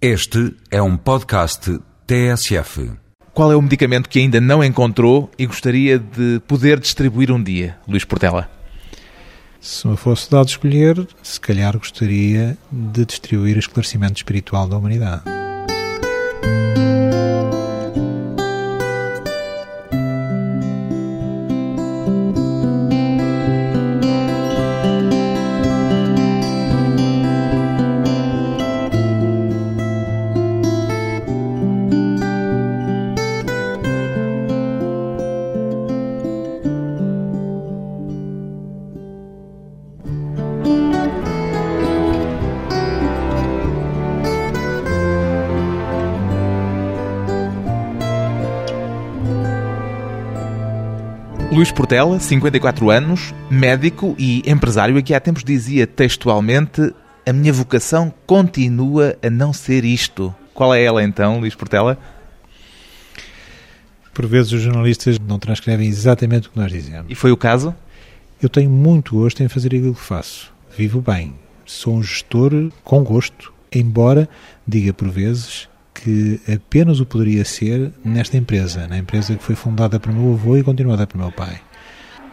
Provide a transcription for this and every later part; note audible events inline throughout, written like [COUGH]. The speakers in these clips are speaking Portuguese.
Este é um podcast TSF. Qual é o medicamento que ainda não encontrou e gostaria de poder distribuir um dia, Luís Portela? Se me fosse dado escolher, se calhar gostaria de distribuir o esclarecimento espiritual da humanidade. Portela, 54 anos, médico e empresário, aqui há tempos dizia textualmente: A minha vocação continua a não ser isto. Qual é ela então, Luís Portela? Por vezes os jornalistas não transcrevem exatamente o que nós dizemos. E foi o caso? Eu tenho muito gosto em fazer aquilo que faço. Vivo bem. Sou um gestor com gosto, embora diga por vezes que apenas o poderia ser nesta empresa, na empresa que foi fundada por meu avô e continuada por meu pai.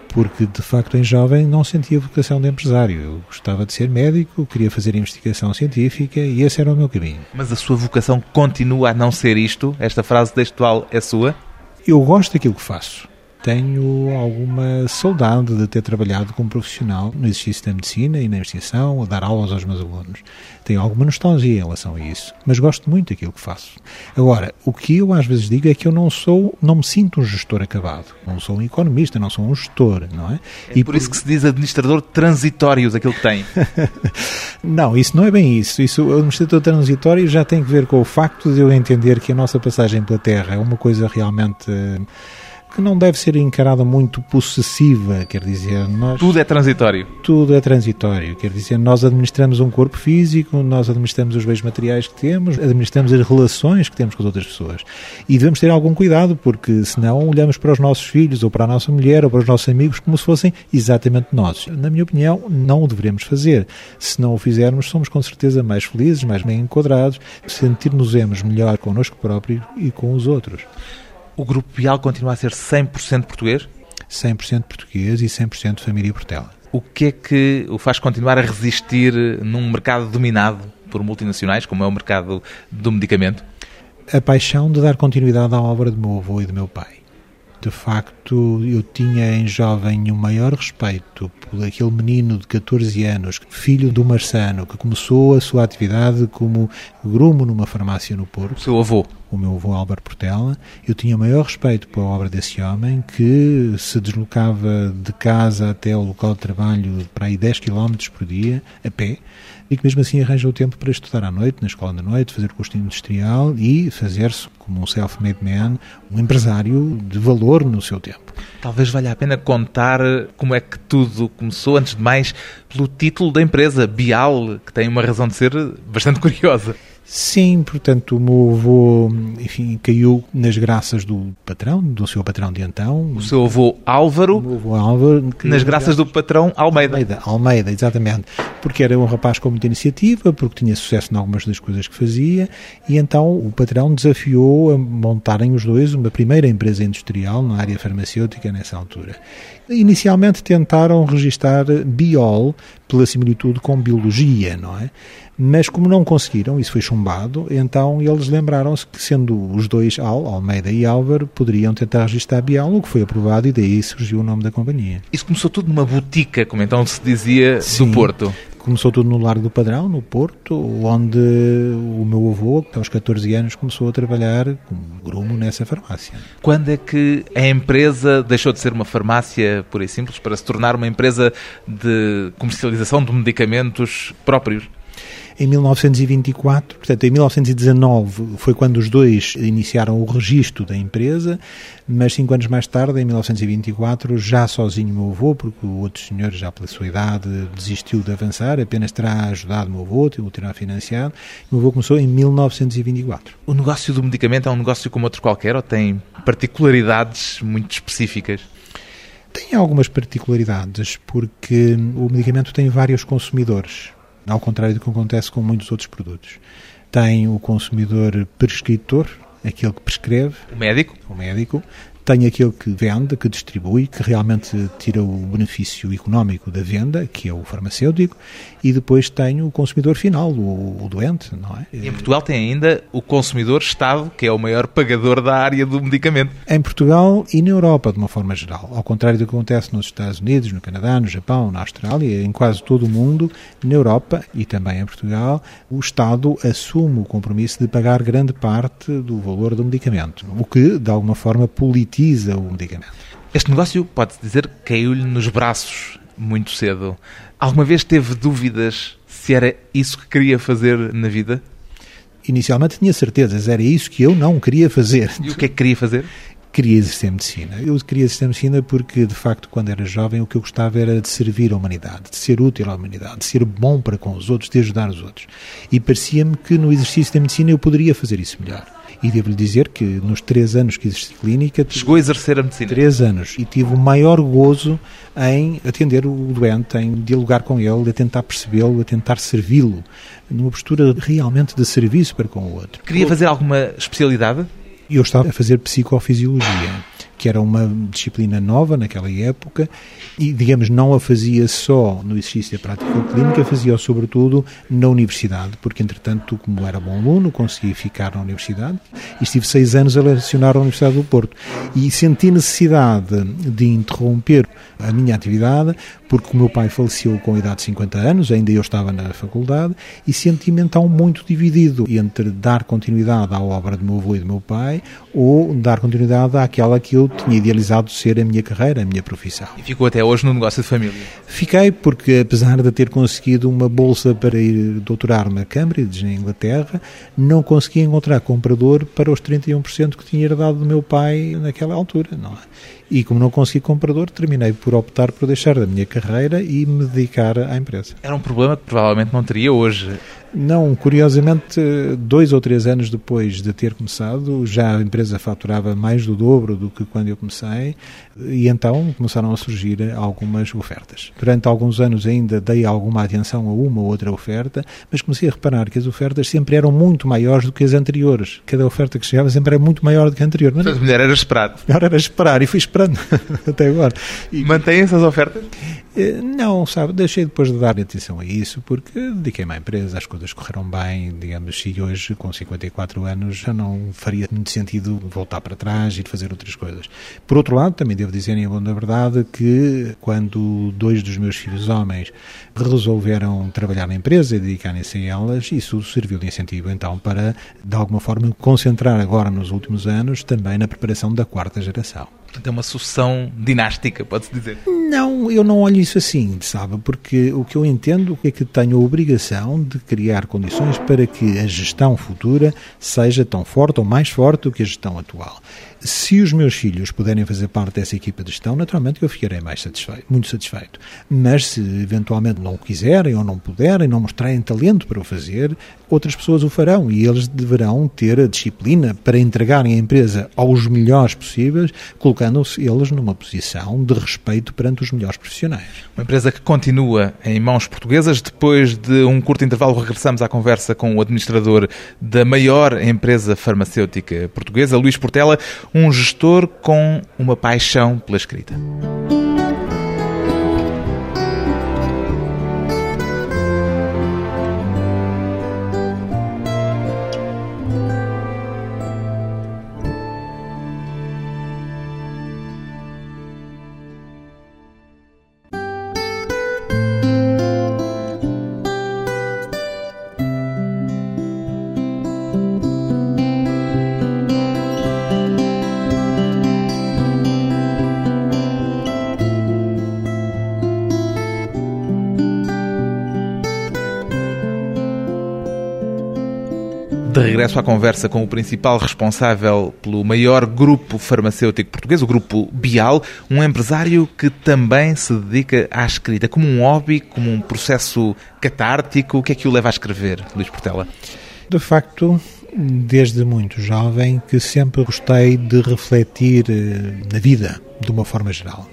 Porque, de facto, em jovem não sentia vocação de empresário. Eu gostava de ser médico, queria fazer investigação científica e esse era o meu caminho. Mas a sua vocação continua a não ser isto? Esta frase textual é sua? Eu gosto daquilo que faço tenho alguma saudade de ter trabalhado como profissional no exercício da medicina e na investigação, a dar aulas aos meus alunos. Tenho alguma nostalgia em relação a isso, mas gosto muito daquilo que faço. Agora, o que eu às vezes digo é que eu não sou, não me sinto um gestor acabado. Não sou um economista, não sou um gestor, não é? é e por, por isso que se diz administrador transitório daquilo que tem. [LAUGHS] não, isso não é bem isso. Isso, o administrador transitório já tem que ver com o facto de eu entender que a nossa passagem pela Terra é uma coisa realmente que não deve ser encarada muito possessiva, quer dizer, nós... Tudo é transitório. Tudo é transitório, quer dizer, nós administramos um corpo físico, nós administramos os bens materiais que temos, administramos as relações que temos com as outras pessoas. E devemos ter algum cuidado, porque senão olhamos para os nossos filhos, ou para a nossa mulher, ou para os nossos amigos, como se fossem exatamente nós. Na minha opinião, não o devemos fazer. Se não o fizermos, somos com certeza mais felizes, mais bem enquadrados, sentir-nos-emos melhor connosco próprios e com os outros o Grupo Pial continua a ser 100% português? 100% português e 100% família Portela. O que é que o faz continuar a resistir num mercado dominado por multinacionais, como é o mercado do medicamento? A paixão de dar continuidade à obra do meu avô e do meu pai. De facto, eu tinha em jovem o maior respeito por aquele menino de 14 anos, filho do Marçano, que começou a sua atividade como grumo numa farmácia no Porto. O seu avô? O meu avô Álvaro Portela. Eu tinha o maior respeito pela obra desse homem, que se deslocava de casa até o local de trabalho para aí 10 km por dia, a pé, e que mesmo assim arranjou tempo para estudar à noite, na escola da noite, fazer o curso industrial e fazer-se como um self-made man, um empresário de valor no seu tempo. Talvez valha a pena contar como é que tudo começou, antes de mais, pelo título da empresa, Bial, que tem uma razão de ser bastante curiosa. Sim, portanto, o meu avô, enfim, caiu nas graças do patrão, do seu patrão de então. O seu avô Álvaro, avô Álvaro nas graças do patrão Almeida. Almeida. Almeida, exatamente. Porque era um rapaz com muita iniciativa, porque tinha sucesso em algumas das coisas que fazia, e então o patrão desafiou a montarem os dois uma primeira empresa industrial na área farmacêutica nessa altura. Inicialmente tentaram registar Biol pela similitude com biologia, não é? Mas como não conseguiram, isso foi chumbado, então eles lembraram-se que, sendo os dois, Al, Almeida e Álvaro, poderiam tentar registrar Bial, o que foi aprovado e daí surgiu o nome da companhia. Isso começou tudo numa botica, como então se dizia, Sim. do Porto. Começou tudo no Largo do Padrão, no Porto, onde o meu avô, aos 14 anos, começou a trabalhar como grumo nessa farmácia. Quando é que a empresa deixou de ser uma farmácia pura e simples para se tornar uma empresa de comercialização de medicamentos próprios? Em 1924, portanto, em 1919 foi quando os dois iniciaram o registro da empresa, mas cinco anos mais tarde, em 1924, já sozinho meu avô, porque o outro senhor, já pela sua idade, desistiu de avançar, apenas terá ajudado meu avô, o terá financiado. Meu avô começou em 1924. O negócio do medicamento é um negócio como outro qualquer ou tem particularidades muito específicas? Tem algumas particularidades, porque o medicamento tem vários consumidores ao contrário do que acontece com muitos outros produtos. tem o consumidor prescritor, aquele que prescreve, o médico, o médico, tem aquele que vende, que distribui, que realmente tira o benefício económico da venda, que é o farmacêutico, e depois tem o consumidor final, o, o doente, não é? E em Portugal tem ainda o consumidor Estado, que é o maior pagador da área do medicamento. Em Portugal e na Europa, de uma forma geral. Ao contrário do que acontece nos Estados Unidos, no Canadá, no Japão, na Austrália, em quase todo o mundo, na Europa e também em Portugal, o Estado assume o compromisso de pagar grande parte do valor do medicamento, o que, de alguma forma, politiza sintetiza o medicamento. Este negócio, pode-se dizer, caiu-lhe nos braços muito cedo. Alguma vez teve dúvidas se era isso que queria fazer na vida? Inicialmente tinha certezas, era isso que eu não queria fazer. E o que é que queria fazer? Queria exercer medicina. Eu queria exercer medicina porque, de facto, quando era jovem, o que eu gostava era de servir a humanidade, de ser útil à humanidade, de ser bom para com os outros, de ajudar os outros. E parecia-me que no exercício da medicina eu poderia fazer isso melhor. E devo-lhe dizer que nos três anos que existe clínica... Chegou a exercer a medicina? Três anos. E tive o maior gozo em atender o doente, em dialogar com ele, a tentar percebê-lo, a tentar servi-lo, numa postura realmente de serviço para com o outro. Queria fazer alguma especialidade? Eu estava a fazer psicofisiologia que era uma disciplina nova naquela época e, digamos, não a fazia só no exercício da prática clínica, fazia-o sobretudo na universidade, porque, entretanto, como era bom aluno, consegui ficar na universidade e estive seis anos a lecionar na Universidade do Porto. E senti necessidade de interromper a minha atividade, porque o meu pai faleceu com a idade de 50 anos, ainda eu estava na faculdade, e senti-me então muito dividido entre dar continuidade à obra do meu avô e do meu pai ou dar continuidade àquela que eu tinha idealizado ser a minha carreira, a minha profissão. E ficou até hoje no negócio de família? Fiquei porque, apesar de ter conseguido uma bolsa para ir doutorar-me a Cambridge, na Inglaterra, não consegui encontrar comprador para os 31% que tinha herdado do meu pai naquela altura, não é? E como não consegui comprador, terminei por optar por deixar da minha carreira e me dedicar à empresa. Era um problema que provavelmente não teria hoje. Não, curiosamente, dois ou três anos depois de ter começado, já a empresa faturava mais do dobro do que quando eu comecei e então começaram a surgir algumas ofertas. Durante alguns anos ainda dei alguma atenção a uma ou outra oferta, mas comecei a reparar que as ofertas sempre eram muito maiores do que as anteriores. Cada oferta que chegava sempre era muito maior do que a anterior. Mas melhor era esperar. Melhor era esperar e fui esperando [LAUGHS] até agora. E... Mantém essas ofertas? Eh, não, sabe, deixei depois de dar atenção a isso porque dediquei-me à empresa, as coisas correram bem, digamos, e hoje, com 54 anos, já não faria muito sentido voltar para trás e fazer outras coisas. Por outro lado, também devo dizer, em bom da verdade, que quando dois dos meus filhos homens resolveram trabalhar na empresa e dedicarem-se a elas, isso serviu de incentivo, então, para, de alguma forma, concentrar agora, nos últimos anos, também na preparação da quarta geração. Portanto, é uma sucessão dinástica, pode-se dizer. Não, eu não olho isso assim, sabe? Porque o que eu entendo é que tenho a obrigação de criar condições para que a gestão futura seja tão forte ou mais forte do que a gestão atual. Se os meus filhos puderem fazer parte dessa equipa de gestão, naturalmente eu ficarei mais satisfeito, muito satisfeito. Mas se eventualmente não quiserem ou não puderem, não mostrarem talento para o fazer, outras pessoas o farão e eles deverão ter a disciplina para entregarem a empresa aos melhores possíveis, colocando-se eles numa posição de respeito perante os melhores profissionais. Uma empresa que continua em mãos portuguesas. Depois de um curto intervalo, regressamos à conversa com o administrador da maior empresa farmacêutica portuguesa, Luís Portela um gestor com uma paixão pela escrita. Regresso à conversa com o principal responsável pelo maior grupo farmacêutico português, o Grupo Bial, um empresário que também se dedica à escrita, como um hobby, como um processo catártico. O que é que o leva a escrever, Luís Portela? De facto, desde muito jovem, que sempre gostei de refletir eh, na vida, de uma forma geral.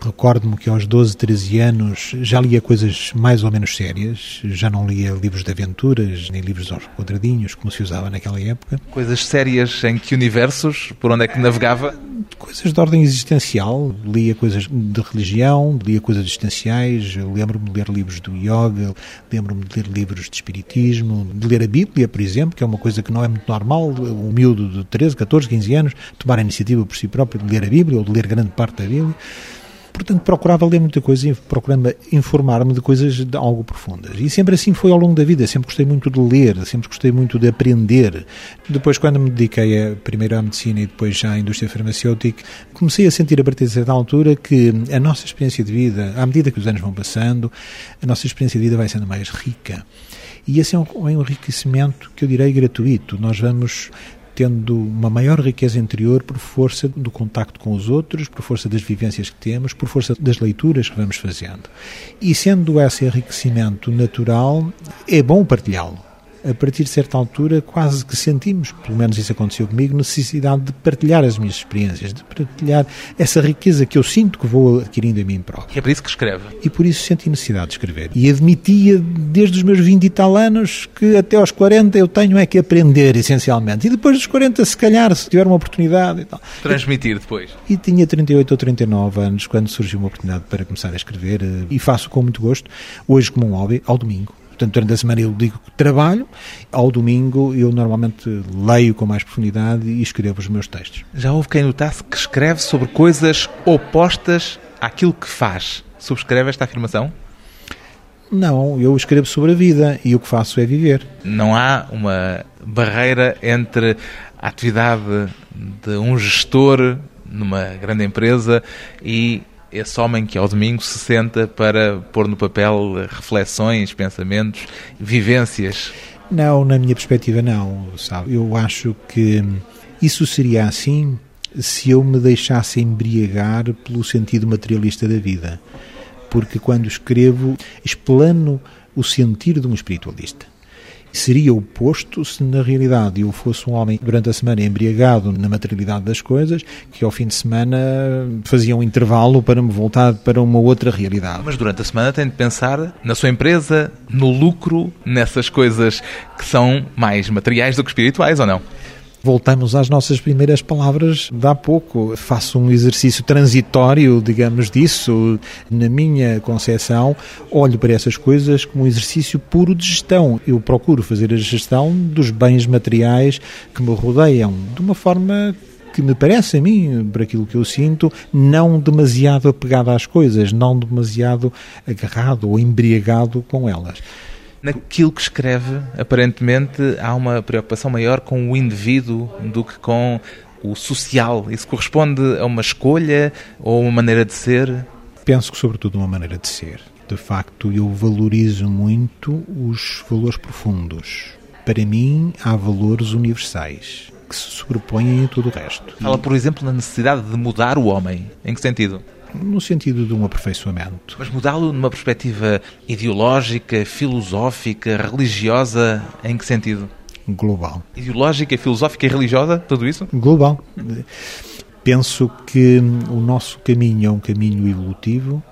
Recordo-me que aos 12, 13 anos já lia coisas mais ou menos sérias, já não lia livros de aventuras, nem livros aos quadradinhos, como se usava naquela época. Coisas sérias em que universos? Por onde é que navegava? Coisas de ordem existencial, lia coisas de religião, lia coisas existenciais, lembro-me de ler livros do yoga, lembro-me de ler livros de espiritismo, de ler a Bíblia, por exemplo, que é uma coisa que não é muito normal, um miúdo de 13, 14, 15 anos tomar a iniciativa por si próprio de ler a Bíblia ou de ler grande parte da Bíblia. Portanto, procurava ler muita coisa e procurava informar-me de coisas de algo profundas. E sempre assim foi ao longo da vida. Sempre gostei muito de ler, sempre gostei muito de aprender. Depois, quando me dediquei a, primeiro à medicina e depois já à indústria farmacêutica, comecei a sentir a partir de certa altura que a nossa experiência de vida, à medida que os anos vão passando, a nossa experiência de vida vai sendo mais rica. E esse é um, é enriquecimento que eu direi gratuito. Nós vamos tendo uma maior riqueza interior por força do contacto com os outros, por força das vivências que temos, por força das leituras que vamos fazendo. E sendo esse enriquecimento natural, é bom partilhá-lo a partir de certa altura, quase que sentimos, pelo menos isso aconteceu comigo, necessidade de partilhar as minhas experiências, de partilhar essa riqueza que eu sinto que vou adquirindo em mim próprio. E é por isso que escreve. E por isso senti necessidade de escrever. E admitia, desde os meus 20 e tal anos, que até aos 40 eu tenho é que aprender, essencialmente. E depois dos 40, se calhar, se tiver uma oportunidade e tal. Transmitir depois. E tinha 38 ou 39 anos quando surgiu uma oportunidade para começar a escrever, eh, e faço com muito gosto, hoje como um hobby, ao domingo Portanto, durante a semana eu digo que trabalho, ao domingo eu normalmente leio com mais profundidade e escrevo os meus textos. Já houve quem notasse que escreve sobre coisas opostas àquilo que faz. Subscreve esta afirmação? Não, eu escrevo sobre a vida e o que faço é viver. Não há uma barreira entre a atividade de um gestor numa grande empresa e esse homem que ao domingo se senta para pôr no papel reflexões, pensamentos, vivências? Não, na minha perspectiva não, sabe? Eu acho que isso seria assim se eu me deixasse embriagar pelo sentido materialista da vida. Porque quando escrevo, explano o sentir de um espiritualista. Seria oposto se na realidade eu fosse um homem durante a semana embriagado na materialidade das coisas, que ao fim de semana fazia um intervalo para me voltar para uma outra realidade. Mas durante a semana tem de pensar na sua empresa, no lucro, nessas coisas que são mais materiais do que espirituais, ou não? Voltamos às nossas primeiras palavras de há pouco. Faço um exercício transitório, digamos, disso. Na minha concepção, olho para essas coisas como um exercício puro de gestão. Eu procuro fazer a gestão dos bens materiais que me rodeiam de uma forma que me parece a mim, por aquilo que eu sinto, não demasiado apegado às coisas, não demasiado agarrado ou embriagado com elas. Naquilo que escreve, aparentemente, há uma preocupação maior com o indivíduo do que com o social. Isso corresponde a uma escolha ou uma maneira de ser? Penso que, sobretudo, uma maneira de ser. De facto, eu valorizo muito os valores profundos. Para mim, há valores universais que se sobrepõem a todo o resto. Fala, por exemplo, na necessidade de mudar o homem. Em que sentido? No sentido de um aperfeiçoamento. Mas mudá-lo numa perspectiva ideológica, filosófica, religiosa, em que sentido? Global. Ideológica, filosófica e religiosa, tudo isso? Global. Penso que o nosso caminho é um caminho evolutivo,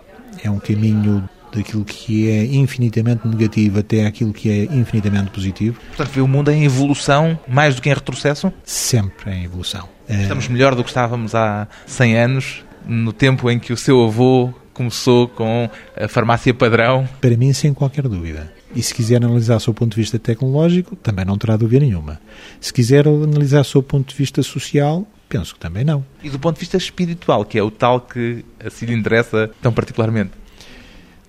é um caminho daquilo que é infinitamente negativo até aquilo que é infinitamente positivo. Portanto, vê o mundo em evolução mais do que em retrocesso? Sempre em evolução. Estamos melhor do que estávamos há 100 anos no tempo em que o seu avô começou com a farmácia padrão? Para mim, sem qualquer dúvida. E se quiser analisar do ponto de vista tecnológico, também não terá dúvida nenhuma. Se quiser analisar do ponto de vista social, penso que também não. E do ponto de vista espiritual, que é o tal que a si lhe interessa tão particularmente?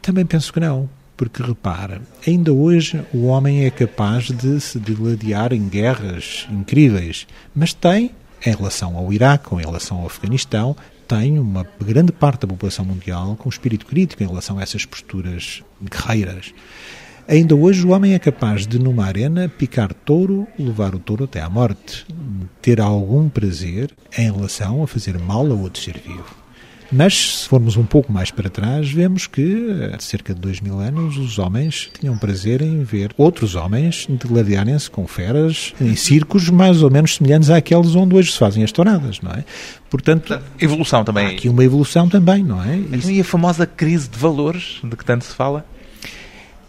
Também penso que não. Porque repara, ainda hoje o homem é capaz de se diladiar em guerras incríveis, mas tem, em relação ao Iraque ou em relação ao Afeganistão, tem uma grande parte da população mundial com espírito crítico em relação a essas posturas guerreiras. Ainda hoje o homem é capaz de, numa arena, picar touro, levar o touro até à morte, ter algum prazer em relação a fazer mal a outro ser vivo. Mas, se formos um pouco mais para trás, vemos que, há cerca de dois mil anos, os homens tinham prazer em ver outros homens degladiarem-se com feras em circos mais ou menos semelhantes àqueles onde hoje se fazem as touradas, não é? Portanto, evolução também. Há aqui uma evolução também, não é? Então, e a famosa crise de valores de que tanto se fala?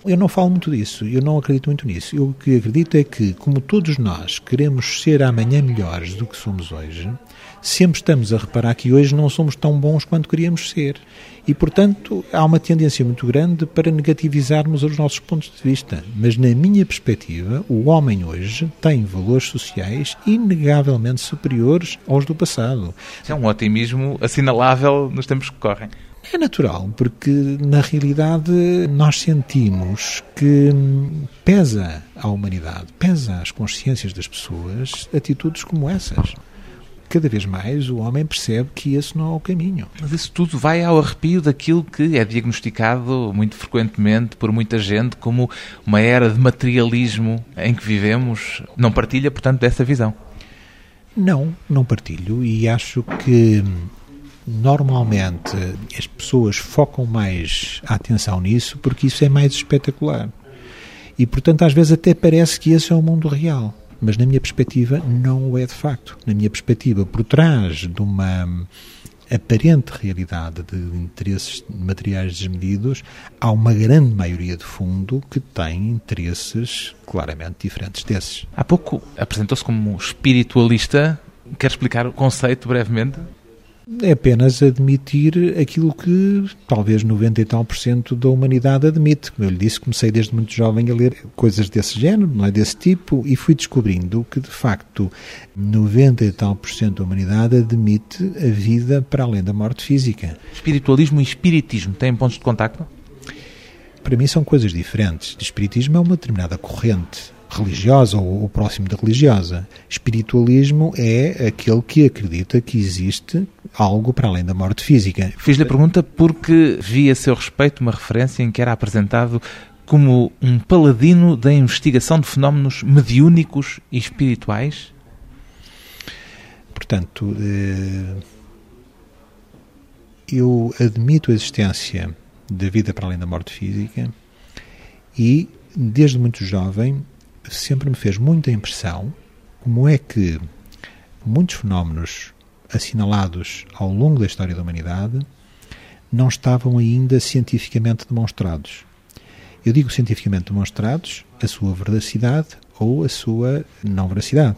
Eu não falo muito disso, eu não acredito muito nisso. Eu o que acredito é que, como todos nós queremos ser amanhã melhores do que somos hoje, sempre estamos a reparar que hoje não somos tão bons quanto queríamos ser. E, portanto, há uma tendência muito grande para negativizarmos os nossos pontos de vista. Mas, na minha perspectiva, o homem hoje tem valores sociais inegavelmente superiores aos do passado. É um otimismo assinalável nos tempos que correm. É natural, porque na realidade nós sentimos que pesa à humanidade, pesa às consciências das pessoas atitudes como essas cada vez mais o homem percebe que esse não é o caminho. Mas isso tudo vai ao arrepio daquilo que é diagnosticado muito frequentemente por muita gente como uma era de materialismo em que vivemos. Não partilha, portanto, dessa visão? Não, não partilho e acho que normalmente as pessoas focam mais a atenção nisso porque isso é mais espetacular. E, portanto, às vezes até parece que esse é o mundo real mas na minha perspectiva não o é de facto. Na minha perspectiva, por trás de uma aparente realidade de interesses materiais desmedidos, há uma grande maioria de fundo que tem interesses claramente diferentes desses. Há pouco apresentou-se como espiritualista. Quer explicar o conceito brevemente? É apenas admitir aquilo que talvez 90 e tal por cento da humanidade admite. Como eu lhe disse, comecei desde muito jovem a ler coisas desse género, não é desse tipo, e fui descobrindo que, de facto, 90 e tal por cento da humanidade admite a vida para além da morte física. Espiritualismo e espiritismo têm pontos de contacto? Para mim são coisas diferentes. O espiritismo é uma determinada corrente religiosa ou, ou próximo da religiosa. Espiritualismo é aquele que acredita que existe algo para além da morte física. Fiz-lhe a pergunta porque vi a seu respeito uma referência em que era apresentado como um paladino da investigação de fenómenos mediúnicos e espirituais. Portanto, eh, eu admito a existência da vida para além da morte física e, desde muito jovem, sempre me fez muita impressão como é que muitos fenómenos assinalados ao longo da história da humanidade não estavam ainda cientificamente demonstrados. Eu digo cientificamente demonstrados a sua veracidade ou a sua não veracidade.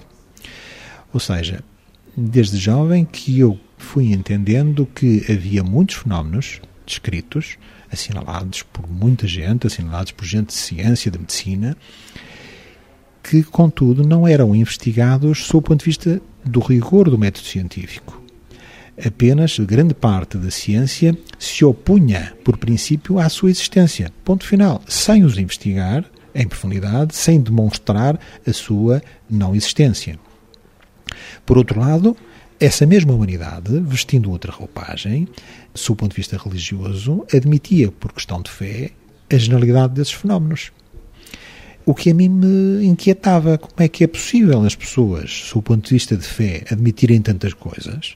Ou seja, desde jovem que eu fui entendendo que havia muitos fenómenos descritos, assinalados por muita gente, assinalados por gente de ciência, de medicina, que, contudo, não eram investigados sob o ponto de vista do rigor do método científico. Apenas grande parte da ciência se opunha, por princípio, à sua existência. Ponto final. Sem os investigar em profundidade, sem demonstrar a sua não existência. Por outro lado, essa mesma humanidade, vestindo outra roupagem, sob o ponto de vista religioso, admitia, por questão de fé, a generalidade desses fenómenos. O que a mim me inquietava, como é que é possível as pessoas, sob o ponto de vista de fé, admitirem tantas coisas?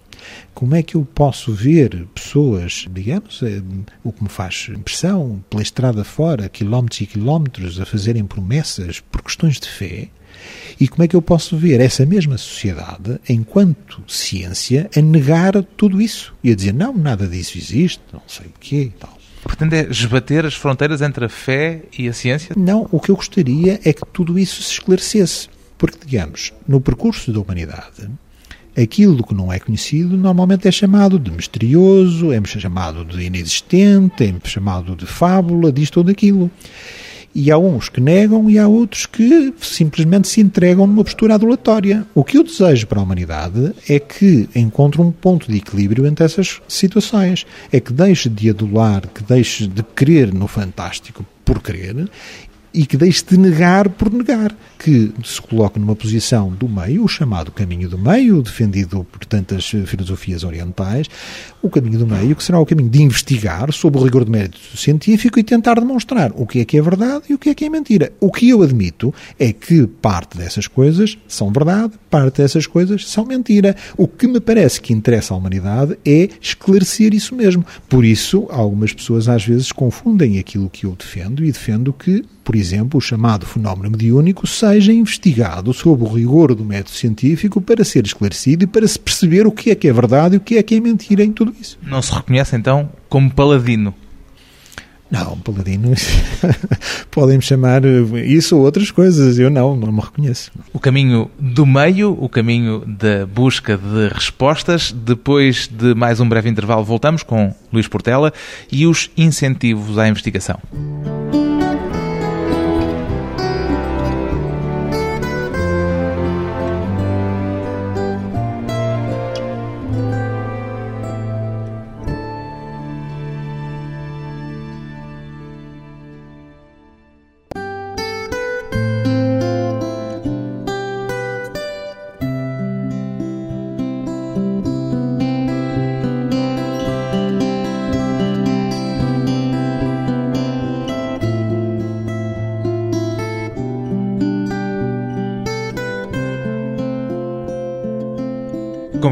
Como é que eu posso ver pessoas, digamos, eh, o que me faz impressão, pela estrada fora, quilómetros e quilómetros, a fazerem promessas por questões de fé? E como é que eu posso ver essa mesma sociedade, enquanto ciência, a negar tudo isso? E a dizer, não, nada disso existe, não sei o quê tal. Pretende é esbater as fronteiras entre a fé e a ciência? Não, o que eu gostaria é que tudo isso se esclarecesse. Porque, digamos, no percurso da humanidade, aquilo que não é conhecido normalmente é chamado de misterioso, é chamado de inexistente, é chamado de fábula, disto ou daquilo. E há uns que negam e há outros que simplesmente se entregam numa postura adulatória. O que eu desejo para a humanidade é que encontre um ponto de equilíbrio entre essas situações. É que deixe de adular, que deixe de crer no fantástico por crer e que deixe de negar por negar, que se coloque numa posição do meio, o chamado caminho do meio, defendido por tantas filosofias orientais, o caminho do meio, que será o caminho de investigar sob o rigor do mérito científico e tentar demonstrar o que é que é verdade e o que é que é mentira. O que eu admito é que parte dessas coisas são verdade, parte dessas coisas são mentira. O que me parece que interessa à humanidade é esclarecer isso mesmo. Por isso, algumas pessoas às vezes confundem aquilo que eu defendo e defendo que por exemplo, o chamado fenómeno mediúnico, seja investigado sob o rigor do método científico para ser esclarecido e para se perceber o que é que é verdade e o que é que é mentira em tudo isso. Não se reconhece então como paladino? Não, paladino, [LAUGHS] podem-me chamar isso ou outras coisas, eu não, não me reconheço. O caminho do meio, o caminho da busca de respostas. Depois de mais um breve intervalo, voltamos com Luís Portela e os incentivos à investigação.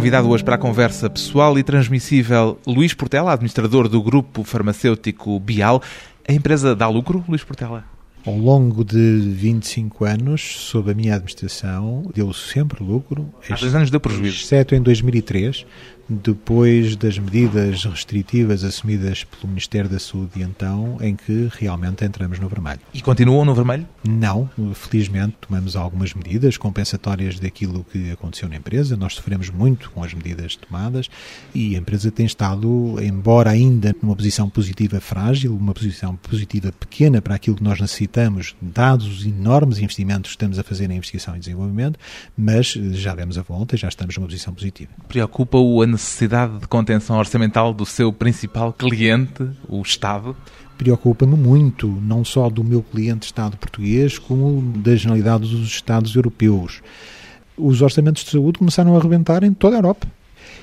Convidado hoje para a conversa pessoal e transmissível Luís Portela, administrador do grupo farmacêutico Bial. A empresa dá lucro, Luís Portela? Ao longo de 25 anos, sob a minha administração, deu sempre lucro. Há dois anos deu prejuízo. Exceto em 2003, depois das medidas restritivas assumidas pelo Ministério da Saúde então, em que realmente entramos no vermelho. E continuam no vermelho? Não, felizmente tomamos algumas medidas compensatórias daquilo que aconteceu na empresa. Nós sofremos muito com as medidas tomadas e a empresa tem estado, embora ainda numa posição positiva frágil, uma posição positiva pequena para aquilo que nós necessitamos, dados os enormes investimentos que estamos a fazer em investigação e desenvolvimento, mas já demos a volta e já estamos numa posição positiva. Preocupa-o a necessidade de contenção orçamental do seu principal cliente, o Estado? Preocupa-me muito, não só do meu cliente Estado português, como da generalidade dos Estados europeus. Os orçamentos de saúde começaram a arrebentar em toda a Europa.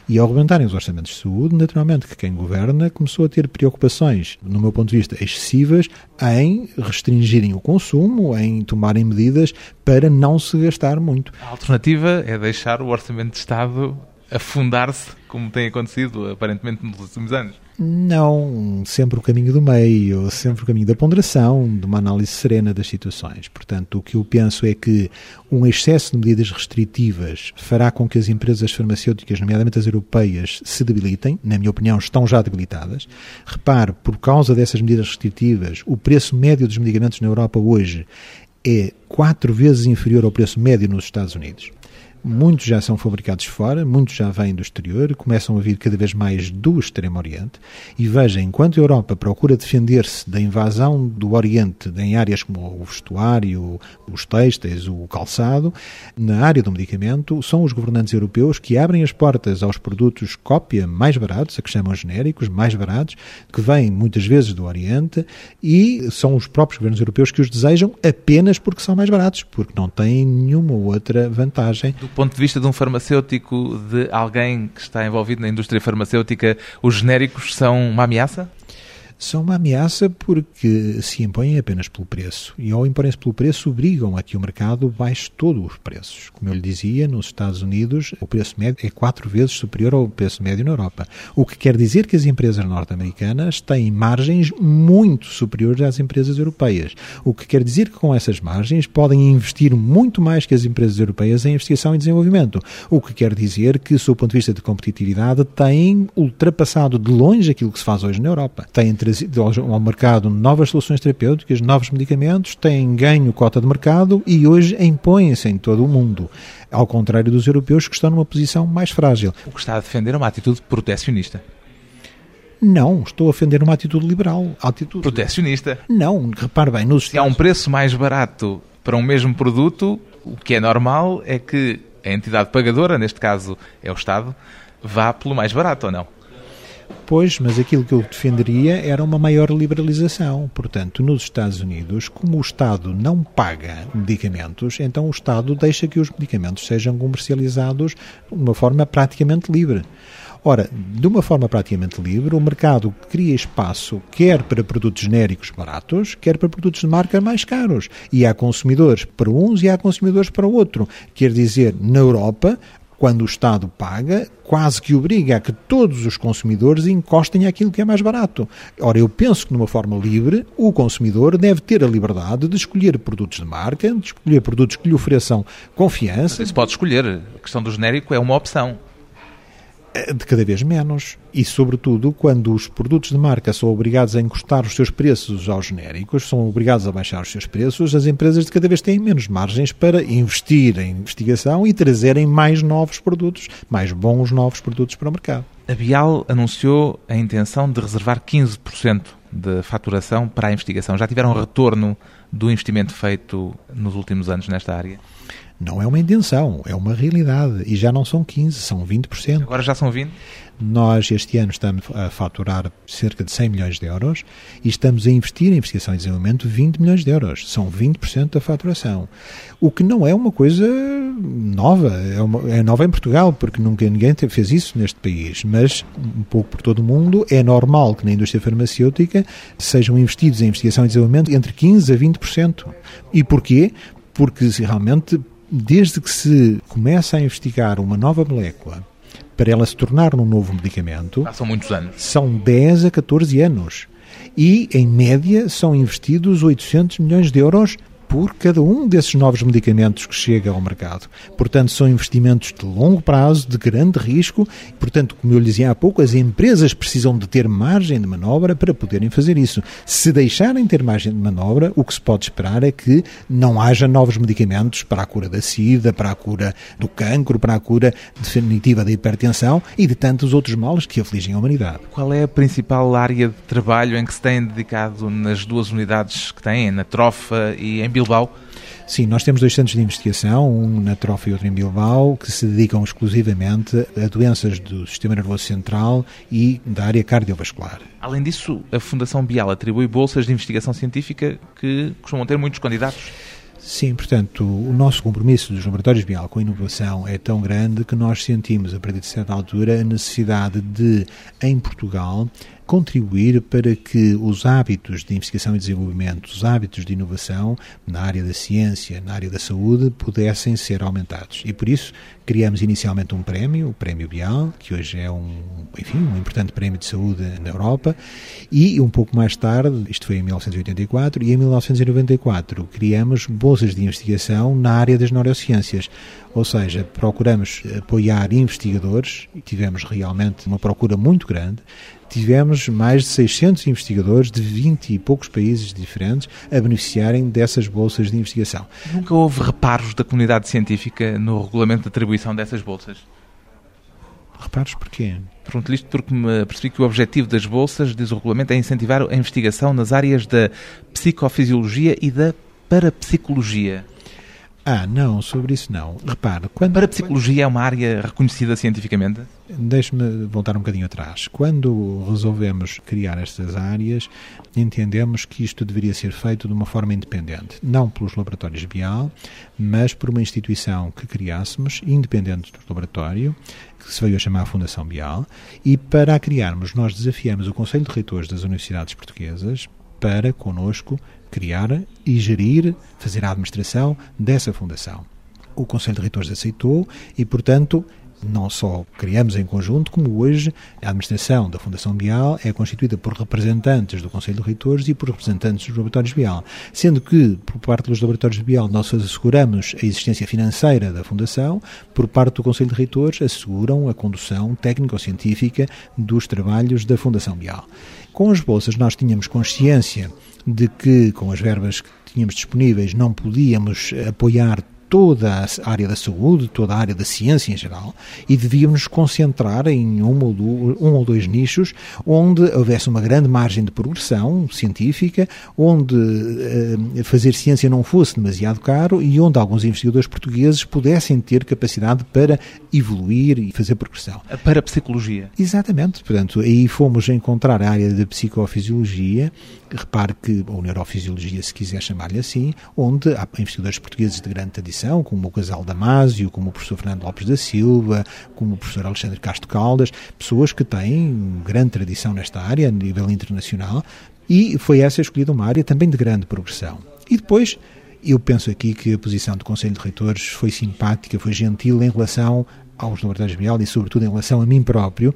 E ao rebentarem os orçamentos de saúde, naturalmente que quem governa começou a ter preocupações, no meu ponto de vista, excessivas em restringirem o consumo, em tomarem medidas para não se gastar muito. A alternativa é deixar o orçamento de Estado afundar-se, como tem acontecido aparentemente nos últimos anos? Não, sempre o caminho do meio, sempre o caminho da ponderação, de uma análise serena das situações. Portanto, o que eu penso é que um excesso de medidas restritivas fará com que as empresas farmacêuticas, nomeadamente as europeias, se debilitem. Na minha opinião, estão já debilitadas. Repare, por causa dessas medidas restritivas, o preço médio dos medicamentos na Europa hoje é quatro vezes inferior ao preço médio nos Estados Unidos. Muitos já são fabricados fora, muitos já vêm do exterior, começam a vir cada vez mais do Extremo Oriente. E veja, enquanto a Europa procura defender-se da invasão do Oriente em áreas como o vestuário, os têxteis, o calçado, na área do medicamento, são os governantes europeus que abrem as portas aos produtos cópia mais baratos, a que chamam genéricos, mais baratos, que vêm muitas vezes do Oriente, e são os próprios governos europeus que os desejam apenas porque são mais baratos, porque não têm nenhuma outra vantagem. Do ponto de vista de um farmacêutico, de alguém que está envolvido na indústria farmacêutica, os genéricos são uma ameaça? São uma ameaça porque se impõem apenas pelo preço. E ao imporem-se pelo preço, obrigam a que o mercado baixe todos os preços. Como eu lhe dizia, nos Estados Unidos o preço médio é quatro vezes superior ao preço médio na Europa. O que quer dizer que as empresas norte-americanas têm margens muito superiores às empresas europeias. O que quer dizer que com essas margens podem investir muito mais que as empresas europeias em investigação e desenvolvimento. O que quer dizer que, sob o ponto de vista de competitividade, têm ultrapassado de longe aquilo que se faz hoje na Europa. Têm ao mercado novas soluções terapêuticas, novos medicamentos, têm ganho cota de mercado e hoje impõem-se em todo o mundo, ao contrário dos europeus que estão numa posição mais frágil. O que está a defender é uma atitude protecionista. Não, estou a defender uma atitude liberal. Atitude... Protecionista? Não, repare bem, nos Se há um preço mais barato para um mesmo produto, o que é normal é que a entidade pagadora, neste caso é o Estado, vá pelo mais barato ou não? Pois, mas aquilo que eu defenderia era uma maior liberalização. Portanto, nos Estados Unidos, como o Estado não paga medicamentos, então o Estado deixa que os medicamentos sejam comercializados de uma forma praticamente livre. Ora, de uma forma praticamente livre, o mercado cria espaço quer para produtos genéricos baratos, quer para produtos de marca mais caros. E há consumidores para uns e há consumidores para outro. Quer dizer, na Europa, quando o Estado paga, quase que obriga a que todos os consumidores encostem aquilo que é mais barato. Ora, eu penso que, numa forma livre, o consumidor deve ter a liberdade de escolher produtos de marca, de escolher produtos que lhe ofereçam confiança. Isso pode escolher. A questão do genérico é uma opção. Eh, de cada vez menos. E, sobretudo, quando os produtos de marca são obrigados a encostar os seus preços aos genéricos, são obrigados a baixar os seus preços, as empresas de cada vez têm menos margens para investir em investigação e trazerem mais novos produtos, mais bons novos produtos para o mercado. A Bial anunciou a intenção de reservar 15% de faturação para a investigação. Já tiveram retorno do investimento feito nos últimos anos nesta área? Não é uma intenção, é uma realidade. E já não são 15, são 20%. Agora já são 20%? Nós, este ano, estamos a faturar cerca de 100 milhões de euros e estamos a investir em investigação e desenvolvimento 20 milhões de euros. São 20% da faturação. O que não é uma coisa nova. É, uma, é nova em Portugal, porque nunca ninguém fez isso neste país. Mas, um pouco por todo o mundo, é normal que na indústria farmacêutica sejam investidos em investigação e desenvolvimento entre 15% a 20%. E porquê? Porque realmente desde que se começa a investigar uma nova molécula para ela se tornar um novo medicamento. Ah, são muitos anos. São 10 a 14 anos. E, em média, são investidos 800 milhões de euros por cada um desses novos medicamentos que chega ao mercado. Portanto, são investimentos de longo prazo, de grande risco. Portanto, como eu lhe dizia há pouco, as empresas precisam de ter margem de manobra para poderem fazer isso. Se deixarem ter margem de manobra, o que se pode esperar é que não haja novos medicamentos para a cura da SIDA, para a cura do cancro, para a cura definitiva da hipertensão e de tantos outros males que afligem a humanidade. Qual é a principal área de trabalho em que se tem dedicado nas duas unidades que têm, na Trofa e em Bilbao? Sim, nós temos dois centros de investigação, um na Trofa e outro em Bilbao, que se dedicam exclusivamente a doenças do sistema nervoso central e da área cardiovascular. Além disso, a Fundação Bial atribui bolsas de investigação científica que costumam ter muitos candidatos. Sim, portanto, o nosso compromisso dos laboratórios Bial com a inovação é tão grande que nós sentimos, a partir de certa altura, a necessidade de, em Portugal, contribuir para que os hábitos de investigação e desenvolvimento, os hábitos de inovação na área da ciência, na área da saúde, pudessem ser aumentados. E por isso criamos inicialmente um prémio, o Prémio Bial, que hoje é um, enfim, um importante prémio de saúde na Europa, e um pouco mais tarde, isto foi em 1984, e em 1994 criamos bolsas de investigação na área das neurociências. Ou seja, procuramos apoiar investigadores, e tivemos realmente uma procura muito grande, tivemos mais de 600 investigadores de 20 e poucos países diferentes a beneficiarem dessas bolsas de investigação. Nunca houve reparos da comunidade científica no regulamento de atribuição dessas bolsas? Reparos porquê? Pergunto-lhe isto porque me percebi que o objetivo das bolsas, diz o regulamento, é incentivar a investigação nas áreas da psicofisiologia e da parapsicologia. Ah, não, sobre isso não. Repare, quando... Para a psicologia é uma área reconhecida cientificamente? Deixe-me voltar um bocadinho atrás. Quando resolvemos criar estas áreas, entendemos que isto deveria ser feito de uma forma independente. Não pelos laboratórios Bial, mas por uma instituição que criássemos, independente do laboratório, que se veio a chamar a Fundação Bial, e para a criarmos, nós desafiamos o Conselho de Reitores das Universidades Portuguesas para, conosco, criar e gerir, fazer a administração dessa fundação. O Conselho de Reitores aceitou e, portanto, não só criamos em conjunto, como hoje a administração da Fundação Bial é constituída por representantes do Conselho de Reitores e por representantes dos laboratórios Bial, sendo que, por parte dos laboratórios Bial, nós asseguramos a existência financeira da Fundação, por parte do Conselho de Reitores, asseguram a condução técnico-científica dos trabalhos da Fundação Bial. Com as bolsas, nós tínhamos consciência de que, com as verbas que tínhamos disponíveis, não podíamos apoiar toda a área da saúde, toda a área da ciência em geral, e devíamos nos concentrar em um ou, dois, nichos onde houvesse uma grande margem de progressão científica, onde uh, fazer ciência não fosse demasiado caro e onde alguns investigadores portugueses pudessem ter capacidade para evoluir e fazer progressão. A parapsicologia. Exatamente. Portanto, aí fomos encontrar a área da psicofisiologia, repare que, ou neurofisiologia, se quiser chamar-lhe assim, onde há investigadores portugueses de grande tradição, como o Casal Damásio, como o professor Fernando Lopes da Silva, como o professor Alexandre Castro Caldas, pessoas que têm grande tradição nesta área, a nível internacional, e foi essa escolhida uma área também de grande progressão. E depois, eu penso aqui que a posição do Conselho de Reitores foi simpática, foi gentil em relação aos laboratórios Bial e, sobretudo, em relação a mim próprio,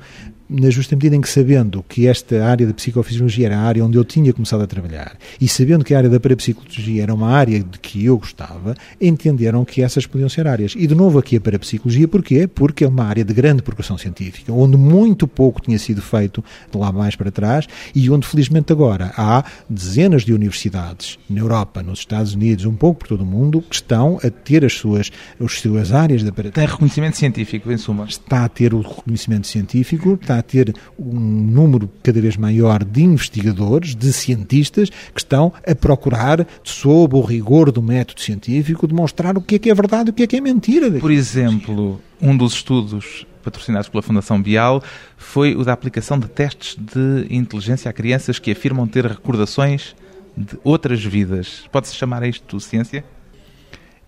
na justa medida em que, sabendo que esta área da psicofisiologia era a área onde eu tinha começado a trabalhar e sabendo que a área da parapsicologia era uma área de que eu gostava, entenderam que essas podiam ser áreas. E, de novo, aqui a parapsicologia, porquê? Porque é uma área de grande progressão científica, onde muito pouco tinha sido feito de lá mais para trás e onde, felizmente, agora há dezenas de universidades na Europa, nos Estados Unidos, um pouco por todo o mundo, que estão a ter as suas, as suas áreas da parapsicologia. Tem reconhecimento científico, em suma. Está a ter o reconhecimento científico, está a ter um número cada vez maior de investigadores, de cientistas, que estão a procurar, sob o rigor do método científico, demonstrar o que é que é verdade e o que é que é mentira. Por exemplo, um dos estudos patrocinados pela Fundação Bial foi o da aplicação de testes de inteligência a crianças que afirmam ter recordações de outras vidas. Pode-se chamar isto ciência?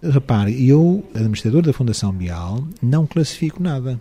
Repare, eu, administrador da Fundação Bial, não classifico nada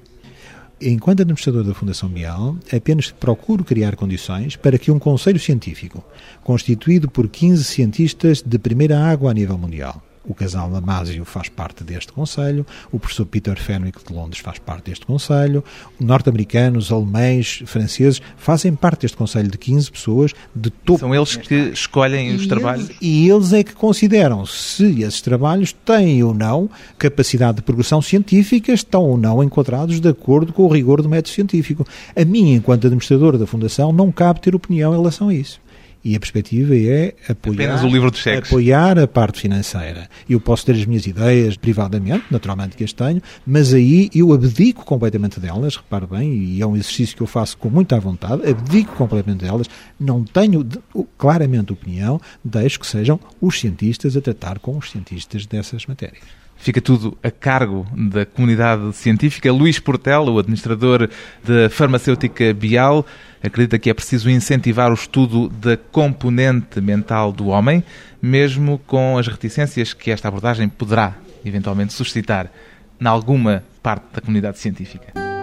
enquanto administrador da Fundação Bial, apenas procuro criar condições para que um conselho científico, constituído por 15 cientistas de primeira água a nível mundial, o casal Damasio faz parte deste Conselho, o professor Peter Fenwick de Londres faz parte deste Conselho, norte-americanos, alemães, franceses fazem parte deste Conselho de 15 pessoas de topo. São eles que escolhem e os trabalhos? Eles, e eles é que consideram se esses trabalhos têm ou não capacidade de progressão científica, estão ou não enquadrados de acordo com o rigor do método científico. A mim, enquanto administrador da Fundação, não cabe ter opinião em relação a isso. E a perspectiva é apoiar, apoiar a parte financeira. Eu posso ter as minhas ideias privadamente, naturalmente que as tenho, mas aí eu abdico completamente delas, repare bem, e é um exercício que eu faço com muita vontade, abdico completamente delas, não tenho claramente opinião, deixo que sejam os cientistas a tratar com os cientistas dessas matérias. Fica tudo a cargo da comunidade científica. Luís Portela, o administrador da farmacêutica Bial, acredita que é preciso incentivar o estudo da componente mental do homem, mesmo com as reticências que esta abordagem poderá eventualmente suscitar em alguma parte da comunidade científica.